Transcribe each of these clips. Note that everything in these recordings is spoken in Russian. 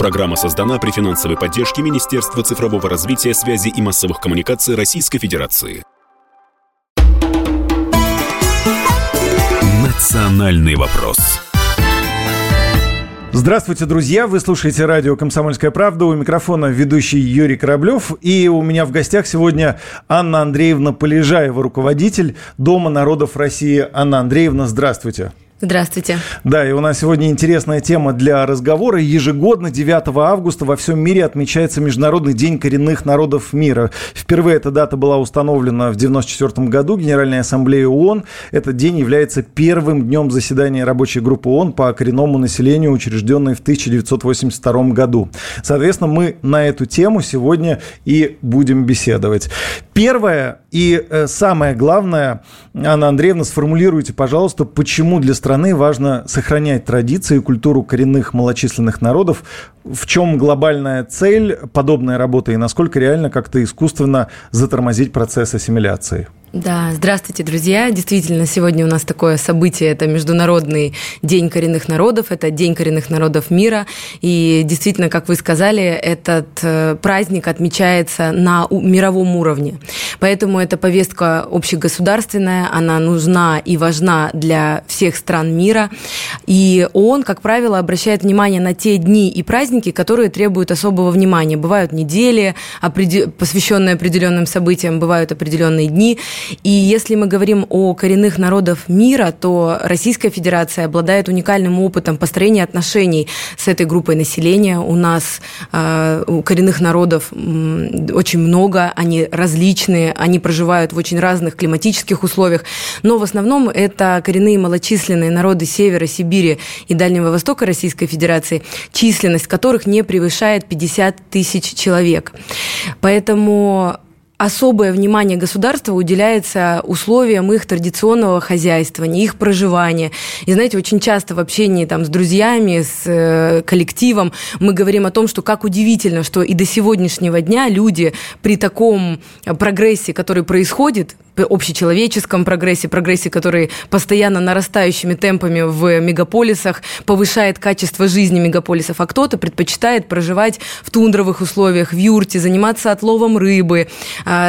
Программа создана при финансовой поддержке Министерства цифрового развития, связи и массовых коммуникаций Российской Федерации. Национальный вопрос. Здравствуйте, друзья! Вы слушаете радио «Комсомольская правда». У микрофона ведущий Юрий Кораблев. И у меня в гостях сегодня Анна Андреевна Полежаева, руководитель Дома народов России. Анна Андреевна, здравствуйте. Здравствуйте. Да, и у нас сегодня интересная тема для разговора. Ежегодно 9 августа во всем мире отмечается Международный день коренных народов мира. Впервые эта дата была установлена в 1994 году Генеральной Ассамблеей ООН. Этот день является первым днем заседания рабочей группы ООН по коренному населению, учрежденной в 1982 году. Соответственно, мы на эту тему сегодня и будем беседовать. Первое и э, самое главное, Анна Андреевна, сформулируйте, пожалуйста, почему для страны страны важно сохранять традиции и культуру коренных малочисленных народов. В чем глобальная цель подобной работы и насколько реально как-то искусственно затормозить процесс ассимиляции? Да, здравствуйте, друзья. Действительно, сегодня у нас такое событие. Это Международный день коренных народов, это День коренных народов мира. И действительно, как вы сказали, этот э, праздник отмечается на мировом уровне. Поэтому эта повестка общегосударственная, она нужна и важна для всех стран мира. И ООН, как правило, обращает внимание на те дни и праздники, которые требуют особого внимания. Бывают недели, посвященные определенным событиям, бывают определенные дни. И если мы говорим о коренных народов мира, то Российская Федерация обладает уникальным опытом построения отношений с этой группой населения. У нас э, у коренных народов очень много, они различные, они проживают в очень разных климатических условиях, но в основном это коренные малочисленные народы Севера, Сибири и Дальнего Востока Российской Федерации, численность которых не превышает 50 тысяч человек. Поэтому особое внимание государства уделяется условиям их традиционного хозяйствования, их проживания. И знаете, очень часто в общении там, с друзьями, с э, коллективом мы говорим о том, что как удивительно, что и до сегодняшнего дня люди при таком прогрессе, который происходит, общечеловеческом прогрессе, прогрессе, который постоянно нарастающими темпами в мегаполисах повышает качество жизни мегаполисов, а кто-то предпочитает проживать в тундровых условиях, в юрте, заниматься отловом рыбы,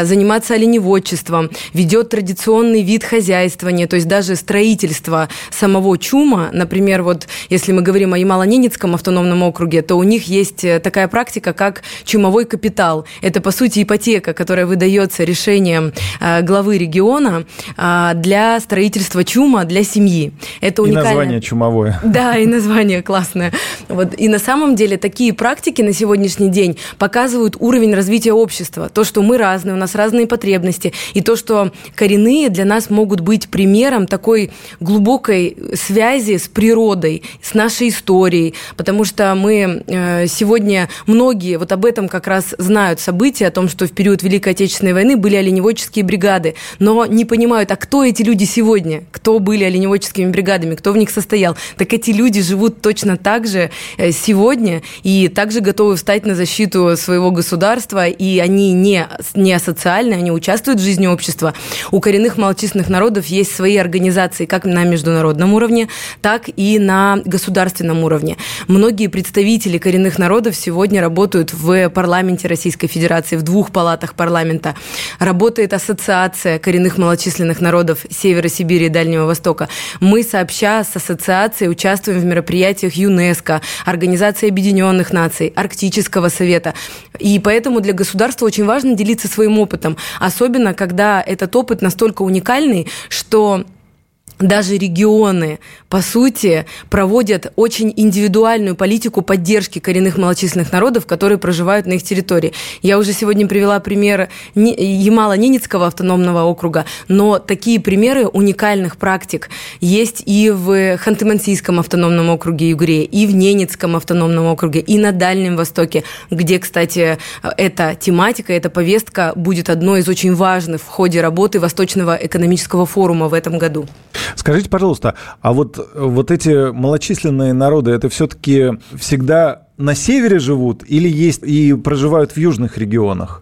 заниматься оленеводчеством, ведет традиционный вид хозяйствования, то есть даже строительство самого чума, например, вот если мы говорим о Ямало-Ненецком автономном округе, то у них есть э, такая практика, как чумовой капитал. Это, по сути, ипотека, которая выдается решением э, главы региона а, для строительства чума для семьи. Это уникальное... И название чумовое. Да, и название классное. Вот. И на самом деле такие практики на сегодняшний день показывают уровень развития общества. То, что мы разные, у нас разные потребности. И то, что коренные для нас могут быть примером такой глубокой связи с природой, с нашей историей. Потому что мы э, сегодня многие вот об этом как раз знают события, о том, что в период Великой Отечественной войны были оленеводческие бригады но не понимают, а кто эти люди сегодня, кто были оленеводческими бригадами, кто в них состоял. Так эти люди живут точно так же э, сегодня и также готовы встать на защиту своего государства, и они не, не асоциальны, они участвуют в жизни общества. У коренных малочисленных народов есть свои организации как на международном уровне, так и на государственном уровне. Многие представители коренных народов сегодня работают в парламенте Российской Федерации, в двух палатах парламента. Работает ассоциация коренных малочисленных народов Севера Сибири и Дальнего Востока. Мы сообща с ассоциацией участвуем в мероприятиях ЮНЕСКО, Организации Объединенных Наций, Арктического Совета. И поэтому для государства очень важно делиться своим опытом, особенно когда этот опыт настолько уникальный, что даже регионы, по сути, проводят очень индивидуальную политику поддержки коренных малочисленных народов, которые проживают на их территории. Я уже сегодня привела пример Ямало-Ненецкого автономного округа, но такие примеры уникальных практик есть и в Ханты-Мансийском автономном округе Югре, и в Ненецком автономном округе, и на Дальнем Востоке, где, кстати, эта тематика, эта повестка будет одной из очень важных в ходе работы Восточного экономического форума в этом году. Скажите, пожалуйста, а вот, вот эти малочисленные народы, это все-таки всегда на севере живут или есть и проживают в южных регионах?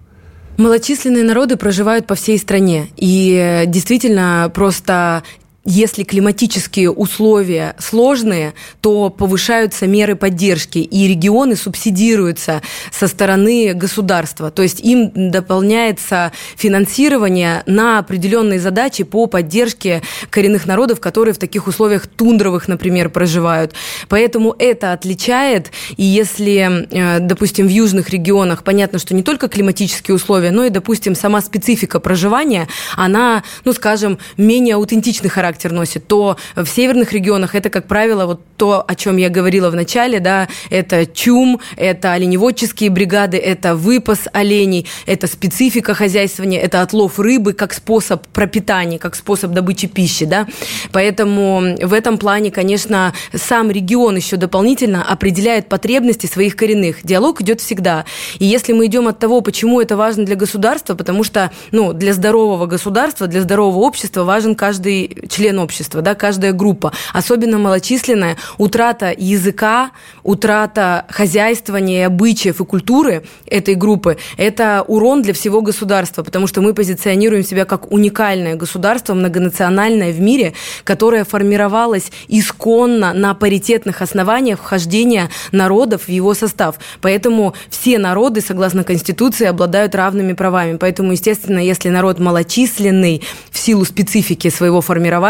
Малочисленные народы проживают по всей стране. И действительно, просто если климатические условия сложные, то повышаются меры поддержки, и регионы субсидируются со стороны государства. То есть им дополняется финансирование на определенные задачи по поддержке коренных народов, которые в таких условиях тундровых, например, проживают. Поэтому это отличает. И если, э, допустим, в южных регионах понятно, что не только климатические условия, но и, допустим, сама специфика проживания, она, ну, скажем, менее аутентичный характер носит, то в северных регионах это, как правило, вот то, о чем я говорила в начале, да, это чум, это оленеводческие бригады, это выпас оленей, это специфика хозяйствования, это отлов рыбы как способ пропитания, как способ добычи пищи, да. Поэтому в этом плане, конечно, сам регион еще дополнительно определяет потребности своих коренных. Диалог идет всегда. И если мы идем от того, почему это важно для государства, потому что, ну, для здорового государства, для здорового общества важен каждый член общества, да, каждая группа, особенно малочисленная, утрата языка, утрата хозяйствования, обычаев и культуры этой группы – это урон для всего государства, потому что мы позиционируем себя как уникальное государство, многонациональное в мире, которое формировалось исконно на паритетных основаниях вхождения народов в его состав. Поэтому все народы, согласно Конституции, обладают равными правами. Поэтому, естественно, если народ малочисленный в силу специфики своего формирования,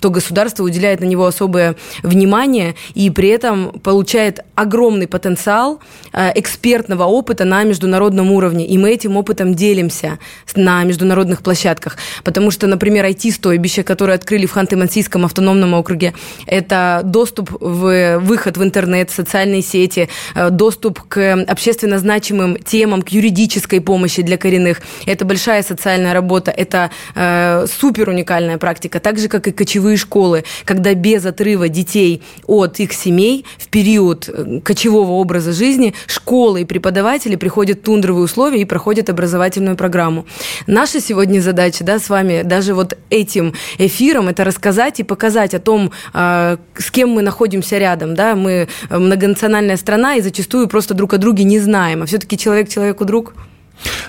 то государство уделяет на него особое внимание и при этом получает огромный потенциал э, экспертного опыта на международном уровне. И мы этим опытом делимся на международных площадках. Потому что, например, IT-стойбище, которое открыли в Ханты-Мансийском автономном округе, это доступ в выход в интернет, социальные сети, э, доступ к общественно значимым темам, к юридической помощи для коренных. Это большая социальная работа, это э, супер уникальная практика, так же, как и кочевые школы, когда без отрыва детей от их семей в период э, кочевого образа жизни школы и преподаватели приходят в тундровые условия и проходят образовательную программу. Наша сегодня задача да, с вами даже вот этим эфиром это рассказать и показать о том, э, с кем мы находимся рядом. Да? Мы многонациональная страна и зачастую просто друг о друге не знаем, а все-таки человек человеку друг.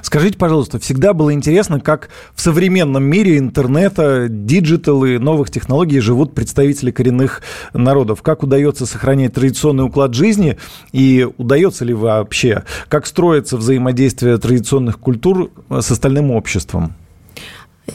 Скажите, пожалуйста, всегда было интересно, как в современном мире интернета, digital а, новых технологий живут представители коренных народов. Как удается сохранять традиционный уклад жизни и удается ли вообще, как строится взаимодействие традиционных культур с остальным обществом?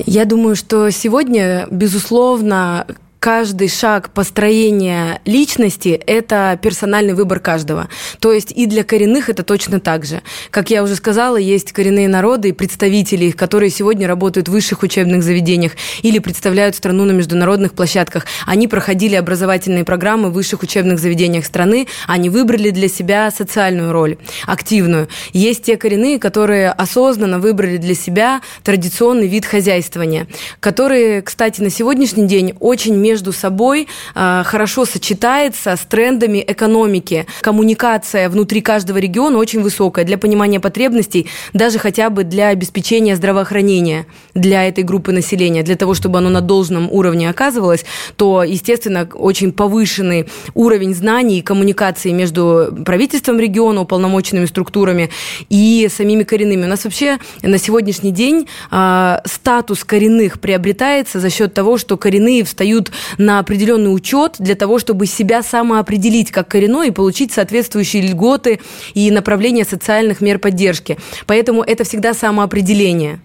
Я думаю, что сегодня, безусловно, каждый шаг построения личности – это персональный выбор каждого. То есть и для коренных это точно так же. Как я уже сказала, есть коренные народы и представители их, которые сегодня работают в высших учебных заведениях или представляют страну на международных площадках. Они проходили образовательные программы в высших учебных заведениях страны, они выбрали для себя социальную роль, активную. Есть те коренные, которые осознанно выбрали для себя традиционный вид хозяйствования, которые, кстати, на сегодняшний день очень между собой а, хорошо сочетается с трендами экономики. Коммуникация внутри каждого региона очень высокая для понимания потребностей, даже хотя бы для обеспечения здравоохранения для этой группы населения, для того, чтобы оно на должном уровне оказывалось, то, естественно, очень повышенный уровень знаний и коммуникации между правительством региона, уполномоченными структурами и самими коренными. У нас вообще на сегодняшний день э, статус коренных приобретается за счет того, что коренные встают на определенный учет для того, чтобы себя самоопределить как коренной и получить соответствующие льготы и направления социальных мер поддержки. Поэтому это всегда самоопределение.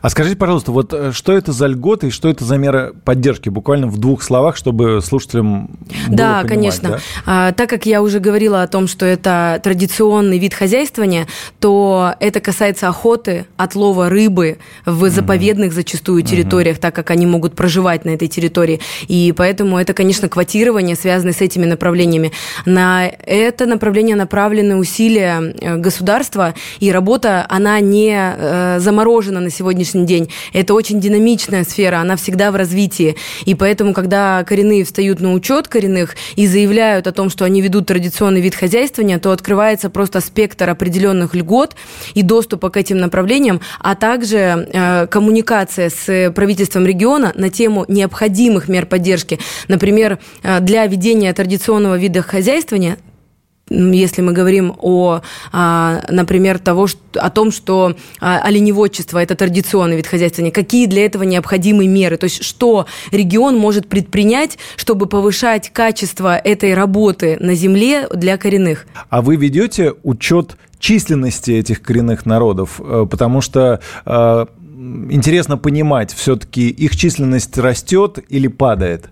А скажите, пожалуйста, вот э, что это за льготы и что это за мера поддержки? Буквально в двух словах, чтобы слушателям было Да, понимать, конечно. Да? А, так как я уже говорила о том, что это традиционный вид хозяйствования, то это касается охоты, отлова рыбы в заповедных зачастую территориях, так как они могут проживать на этой территории. И поэтому это, конечно, квотирование, связанное с этими направлениями. На это направление направлены усилия э, государства, и работа, она не э, заморожена на сегодня сегодняшний день. Это очень динамичная сфера, она всегда в развитии. И поэтому, когда коренные встают на учет коренных и заявляют о том, что они ведут традиционный вид хозяйствования, то открывается просто спектр определенных льгот и доступа к этим направлениям, а также э, коммуникация с правительством региона на тему необходимых мер поддержки. Например, э, для ведения традиционного вида хозяйствования если мы говорим о, а, например, того, о том, что а, оленеводчество – это традиционный вид хозяйствования, какие для этого необходимы меры? То есть что регион может предпринять, чтобы повышать качество этой работы на земле для коренных? А вы ведете учет численности этих коренных народов? Э, потому что э, интересно понимать, все-таки их численность растет или падает?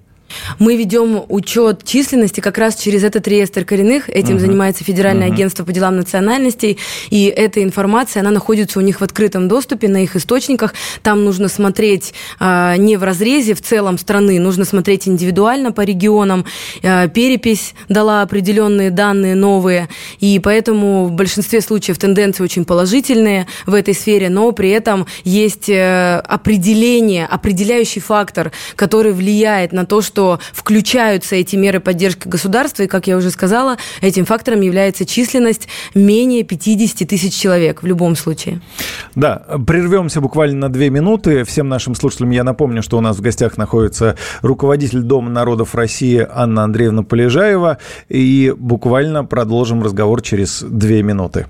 Мы ведем учет численности как раз через этот реестр коренных. Этим uh-huh. занимается Федеральное uh-huh. агентство по делам национальностей. И эта информация, она находится у них в открытом доступе на их источниках. Там нужно смотреть а, не в разрезе в целом страны, нужно смотреть индивидуально по регионам. А, перепись дала определенные данные новые. И поэтому в большинстве случаев тенденции очень положительные в этой сфере, но при этом есть э, определение, определяющий фактор, который влияет на то, что что включаются эти меры поддержки государства, и, как я уже сказала, этим фактором является численность менее 50 тысяч человек в любом случае. Да, прервемся буквально на две минуты. Всем нашим слушателям я напомню, что у нас в гостях находится руководитель Дома народов России Анна Андреевна Полежаева, и буквально продолжим разговор через две минуты.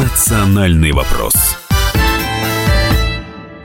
Национальный вопрос.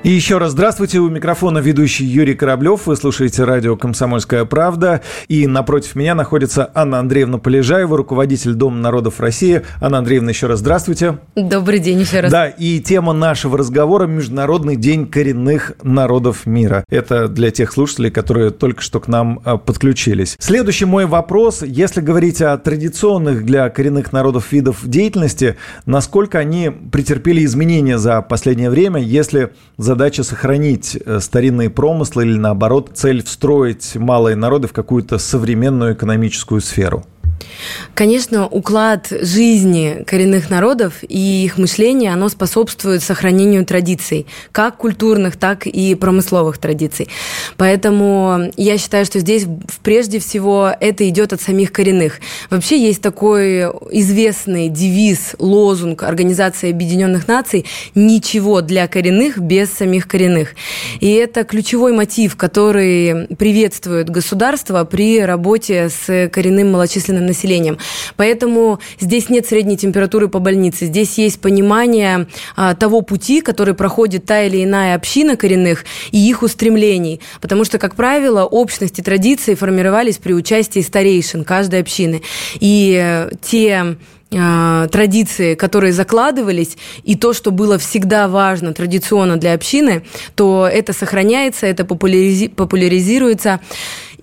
И еще раз здравствуйте. У микрофона ведущий Юрий Кораблев. Вы слушаете радио «Комсомольская правда». И напротив меня находится Анна Андреевна Полежаева, руководитель Дома народов России. Анна Андреевна, еще раз здравствуйте. Добрый день еще раз. Да, и тема нашего разговора – Международный день коренных народов мира. Это для тех слушателей, которые только что к нам а, подключились. Следующий мой вопрос. Если говорить о традиционных для коренных народов видов деятельности, насколько они претерпели изменения за последнее время, если за задача сохранить э, старинные промыслы или, наоборот, цель встроить малые народы в какую-то современную экономическую сферу? Конечно, уклад жизни коренных народов и их мышления, оно способствует сохранению традиций, как культурных, так и промысловых традиций. Поэтому я считаю, что здесь прежде всего это идет от самих коренных. Вообще есть такой известный девиз, лозунг Организации Объединенных Наций «Ничего для коренных без самих коренных». И это ключевой мотив, который приветствует государство при работе с коренным малочисленным населением. Поэтому здесь нет средней температуры по больнице. Здесь есть понимание а, того пути, который проходит та или иная община коренных и их устремлений. Потому что, как правило, общности традиции формировались при участии старейшин каждой общины. И э, те а, традиции, которые закладывались, и то, что было всегда важно традиционно для общины, то это сохраняется, это популяризи- популяризируется.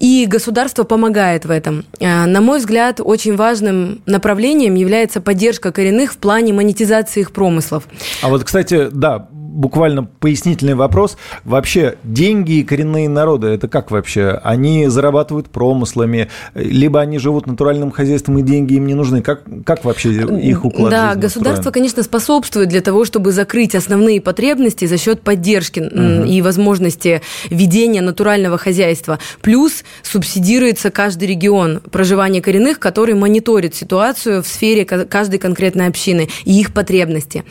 И государство помогает в этом. А, на мой взгляд, очень важным направлением является поддержка коренных в плане монетизации их промыслов. А вот, кстати, да, буквально пояснительный вопрос. Вообще, деньги и коренные народы, это как вообще? Они зарабатывают промыслами, либо они живут натуральным хозяйством, и деньги им не нужны? Как, как вообще их уклад Да, государство, устроен? конечно, способствует для того, чтобы закрыть основные потребности за счет поддержки угу. и возможности ведения натурального хозяйства. Плюс субсидируется каждый регион проживания коренных, который мониторит ситуацию в сфере каждой конкретной общины и их потребности.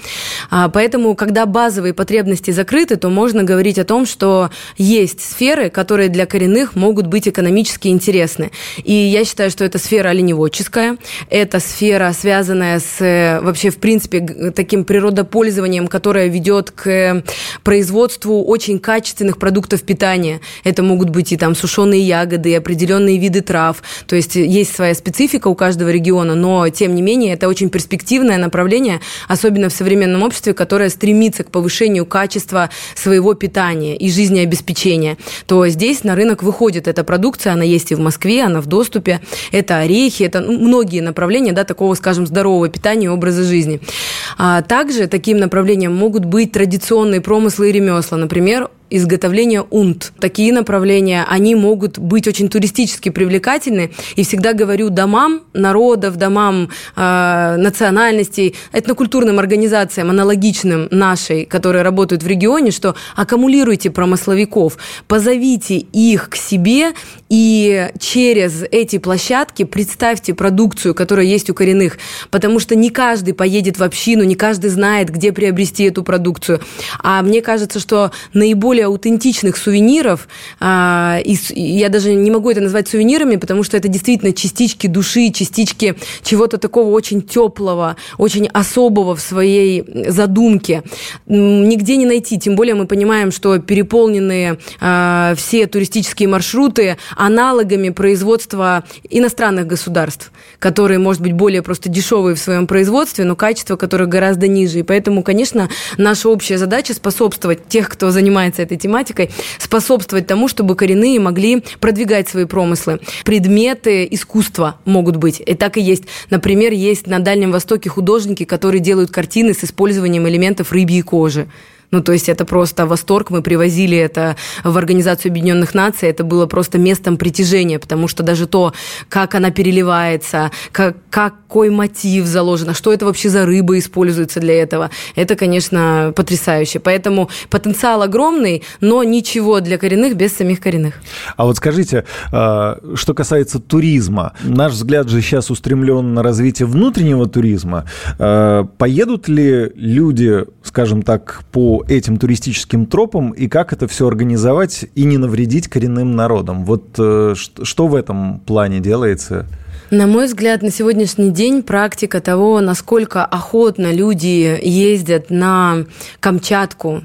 А, поэтому, когда базовые базовые потребности закрыты, то можно говорить о том, что есть сферы, которые для коренных могут быть экономически интересны. И я считаю, что это сфера оленеводческая, это сфера, связанная с вообще, в принципе, таким природопользованием, которое ведет к производству очень качественных продуктов питания. Это могут быть и там сушеные ягоды, и определенные виды трав. То есть есть своя специфика у каждого региона, но тем не менее это очень перспективное направление, особенно в современном обществе, которое стремится к повышению повышению качества своего питания и жизнеобеспечения, то здесь на рынок выходит эта продукция, она есть и в Москве, она в доступе. Это орехи, это ну, многие направления да, такого, скажем, здорового питания и образа жизни. А также таким направлением могут быть традиционные промыслы и ремесла, например, изготовления унт. Такие направления, они могут быть очень туристически привлекательны. И всегда говорю домам народов, домам э, национальностей, этнокультурным организациям, аналогичным нашей, которые работают в регионе, что аккумулируйте промысловиков, позовите их к себе и через эти площадки представьте продукцию, которая есть у коренных, потому что не каждый поедет в общину, не каждый знает, где приобрести эту продукцию. А мне кажется, что наиболее аутентичных сувениров, а, и, я даже не могу это назвать сувенирами, потому что это действительно частички души, частички чего-то такого очень теплого, очень особого в своей задумке. Нигде не найти, тем более мы понимаем, что переполненные э, все туристические маршруты аналогами производства иностранных государств, которые, может быть, более просто дешевые в своем производстве, но качество которых гораздо ниже. И поэтому, конечно, наша общая задача способствовать тех, кто занимается этой тематикой, способствовать тому, чтобы коренные могли продвигать свои промыслы. Предметы искусства могут быть. И так и есть. Например, есть на Дальнем Востоке художники, которые делают картины с использованием элементов рыбьей кожи. Ну, то есть это просто восторг. Мы привозили это в Организацию Объединенных Наций. Это было просто местом притяжения, потому что даже то, как она переливается, как, какой мотив заложен, а что это вообще за рыба используется для этого, это, конечно, потрясающе. Поэтому потенциал огромный, но ничего для коренных без самих коренных. А вот скажите, а, что касается туризма, наш взгляд же сейчас устремлен на развитие внутреннего туризма. А, поедут ли люди, скажем так, по этим туристическим тропам и как это все организовать и не навредить коренным народам. Вот э, что в этом плане делается? На мой взгляд, на сегодняшний день практика того, насколько охотно люди ездят на Камчатку,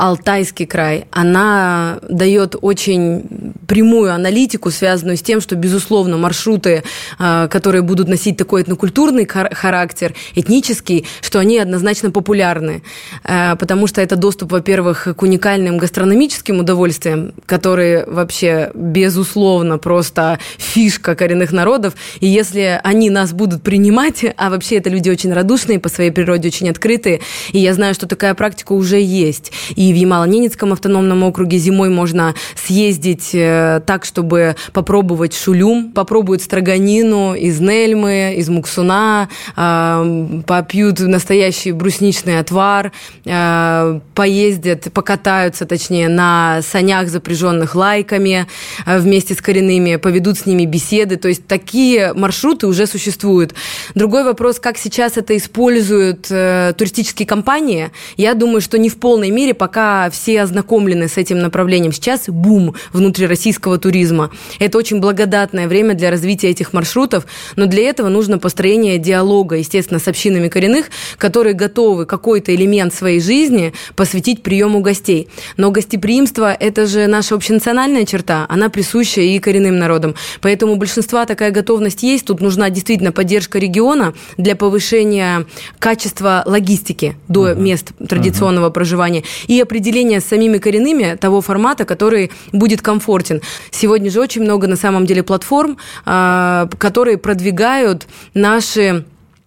Алтайский край, она дает очень прямую аналитику, связанную с тем, что, безусловно, маршруты, а, которые будут носить такой этнокультурный характер, этнический, что они однозначно популярны, а, потому что это доступ, во-первых, к уникальным гастрономическим удовольствиям, которые вообще, безусловно, просто фишка коренных народов, и если они нас будут принимать, а вообще это люди очень радушные, по своей природе очень открытые, и я знаю, что такая практика уже есть, и в Ямало-Ненецком автономном округе зимой можно съездить э, так, чтобы попробовать шулюм, попробуют строганину из Нельмы, из Муксуна, э, попьют настоящий брусничный отвар, э, поездят, покатаются, точнее, на санях, запряженных лайками вместе с коренными, поведут с ними беседы. То есть такие маршруты уже существуют. Другой вопрос, как сейчас это используют туристические компании. Я думаю, что не в полной мере пока все ознакомлены с этим направлением. Сейчас бум внутрироссийского туризма. Это очень благодатное время для развития этих маршрутов, но для этого нужно построение диалога, естественно, с общинами коренных, которые готовы какой-то элемент своей жизни посвятить приему гостей. Но гостеприимство – это же наша общенациональная черта, она присуща и коренным народам. Поэтому у большинства такая готовность есть. Тут нужна действительно поддержка региона для повышения качества логистики до uh-huh. мест традиционного uh-huh. проживания и определение с самими коренными того формата, который будет комфортен. Сегодня же очень много на самом деле платформ, а, которые продвигают наши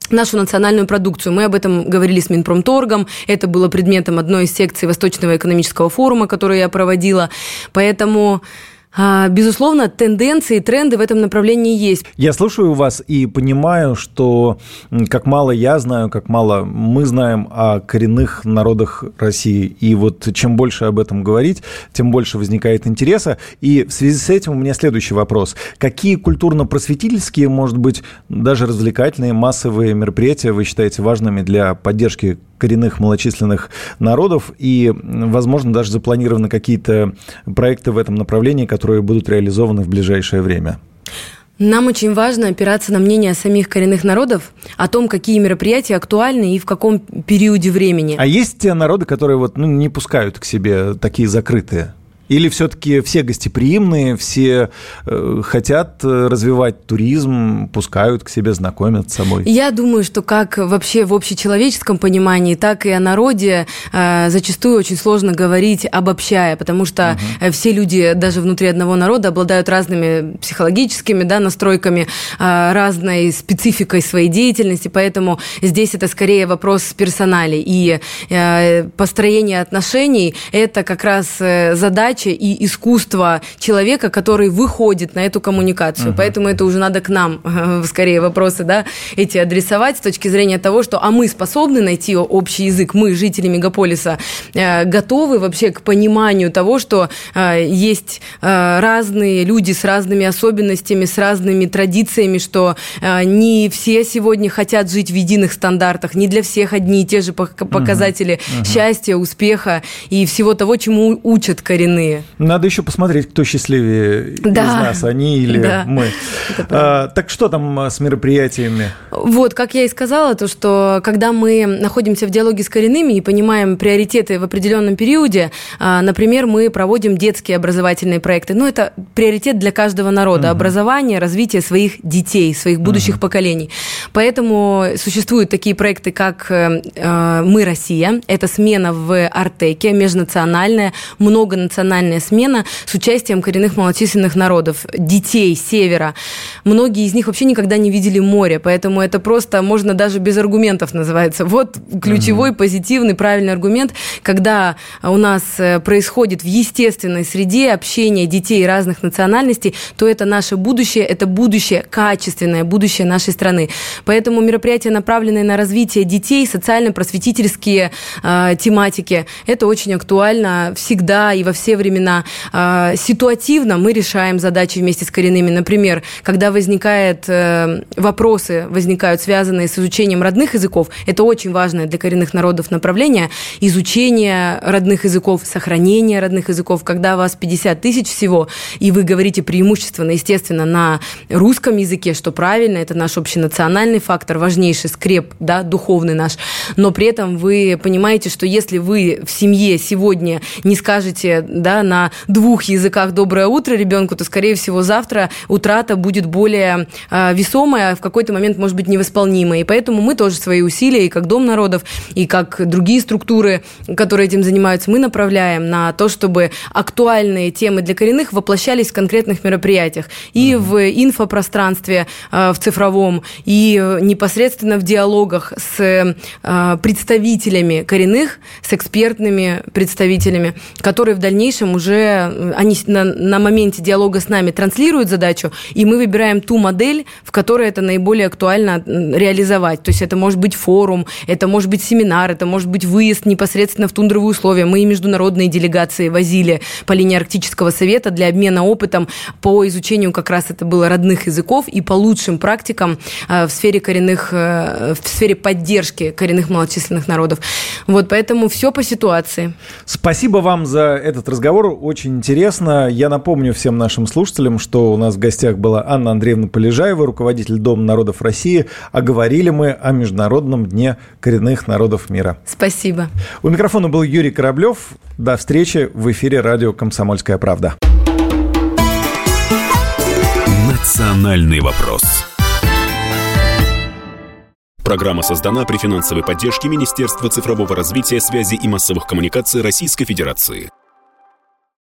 нашу национальную продукцию. Мы об этом говорили с Минпромторгом. Это было предметом одной из секций Восточного экономического форума, которую я проводила. Поэтому безусловно, тенденции, тренды в этом направлении есть. Я слушаю вас и понимаю, что как мало я знаю, как мало мы знаем о коренных народах России. И вот чем больше об этом говорить, тем больше возникает интереса. И в связи с этим у меня следующий вопрос. Какие культурно-просветительские, может быть, даже развлекательные, массовые мероприятия вы считаете важными для поддержки коренных малочисленных народов, и, возможно, даже запланированы какие-то проекты в этом направлении, которые будут реализованы в ближайшее время. Нам очень важно опираться на мнение самих коренных народов о том, какие мероприятия актуальны и в каком периоде времени. А есть те народы, которые вот, ну, не пускают к себе такие закрытые? Или все-таки все гостеприимные, все э, хотят э, развивать туризм, пускают к себе, знакомят с собой? Я думаю, что как вообще в общечеловеческом понимании, так и о народе э, зачастую очень сложно говорить, обобщая, потому что угу. все люди даже внутри одного народа обладают разными психологическими да, настройками, э, разной спецификой своей деятельности, поэтому здесь это скорее вопрос персоналей. И э, построение отношений – это как раз э, задача, задача и искусство человека, который выходит на эту коммуникацию. Угу. Поэтому это уже надо к нам скорее вопросы, да, эти адресовать с точки зрения того, что а мы способны найти общий язык, мы, жители мегаполиса, э, готовы вообще к пониманию того, что э, есть э, разные люди с разными особенностями, с разными традициями, что не все сегодня хотят жить в единых стандартах, не для всех одни и те же показатели угу. счастья, успеха и всего того, чему учат коренные. Надо еще посмотреть, кто счастливее да. из нас, они или да. мы. А, так что там с мероприятиями? Вот, как я и сказала, то, что когда мы находимся в диалоге с коренными и понимаем приоритеты в определенном периоде, а, например, мы проводим детские образовательные проекты. Ну, это приоритет для каждого народа. Угу. Образование, развитие своих детей, своих будущих угу. поколений. Поэтому существуют такие проекты, как э, э, «Мы Россия». Это смена в Артеке, межнациональная, многонациональная смена с участием коренных малочисленных народов, детей севера. Многие из них вообще никогда не видели море, поэтому это просто можно даже без аргументов называется. Вот ключевой, угу. позитивный, правильный аргумент, когда у нас э, происходит в естественной среде общение детей разных национальностей, то это наше будущее, это будущее качественное, будущее нашей страны. Поэтому мероприятия, направленные на развитие детей, социально-просветительские э, тематики, это очень актуально всегда и во все времена. Э, ситуативно мы решаем задачи вместе с коренными. Например, когда возникает э, вопросы, возникают связанные с изучением родных языков, это очень важное для коренных народов направление, изучение родных языков, сохранение родных языков, когда вас 50 тысяч всего, и вы говорите преимущественно, естественно, на русском языке, что правильно, это наш общенациональный фактор, важнейший скреп, да, духовный наш, но при этом вы понимаете, что если вы в семье сегодня не скажете, да, на двух языках «доброе утро» ребенку, то, скорее всего, завтра утрата будет более э, весомая, в какой-то момент, может быть, невосполнимая. И поэтому мы тоже свои усилия, и как Дом народов, и как другие структуры, которые этим занимаются, мы направляем на то, чтобы актуальные темы для коренных воплощались в конкретных мероприятиях. И uh-huh. в инфопространстве, э, в цифровом, и непосредственно в диалогах с э, представителями коренных, с экспертными представителями, которые в дальнейшем уже, э, они на, на моменте диалога с нами транслируют задачу, и мы выбираем ту модель, в которой это наиболее актуально реализовать. То есть это может быть форум, это может быть семинар, это может быть выезд непосредственно в тундровые условия. Мы и международные делегации возили по линии Арктического совета для обмена опытом по изучению как раз это было родных языков и по лучшим практикам э, в сфере коренных, э, в сфере поддержки коренных малочисленных народов. Вот поэтому все по ситуации. Спасибо вам за этот разговор, очень интересно. Я напомню всем нашим слушателям, что у нас в гостях была Анна Андреевна Полежаева, руководитель Дома народов России, а говорили мы о Международном дне коренных народов мира. Спасибо. У микрофона был Юрий Кораблев. До встречи в эфире радио «Комсомольская правда». Национальный вопрос. Программа создана при финансовой поддержке Министерства цифрового развития, связи и массовых коммуникаций Российской Федерации.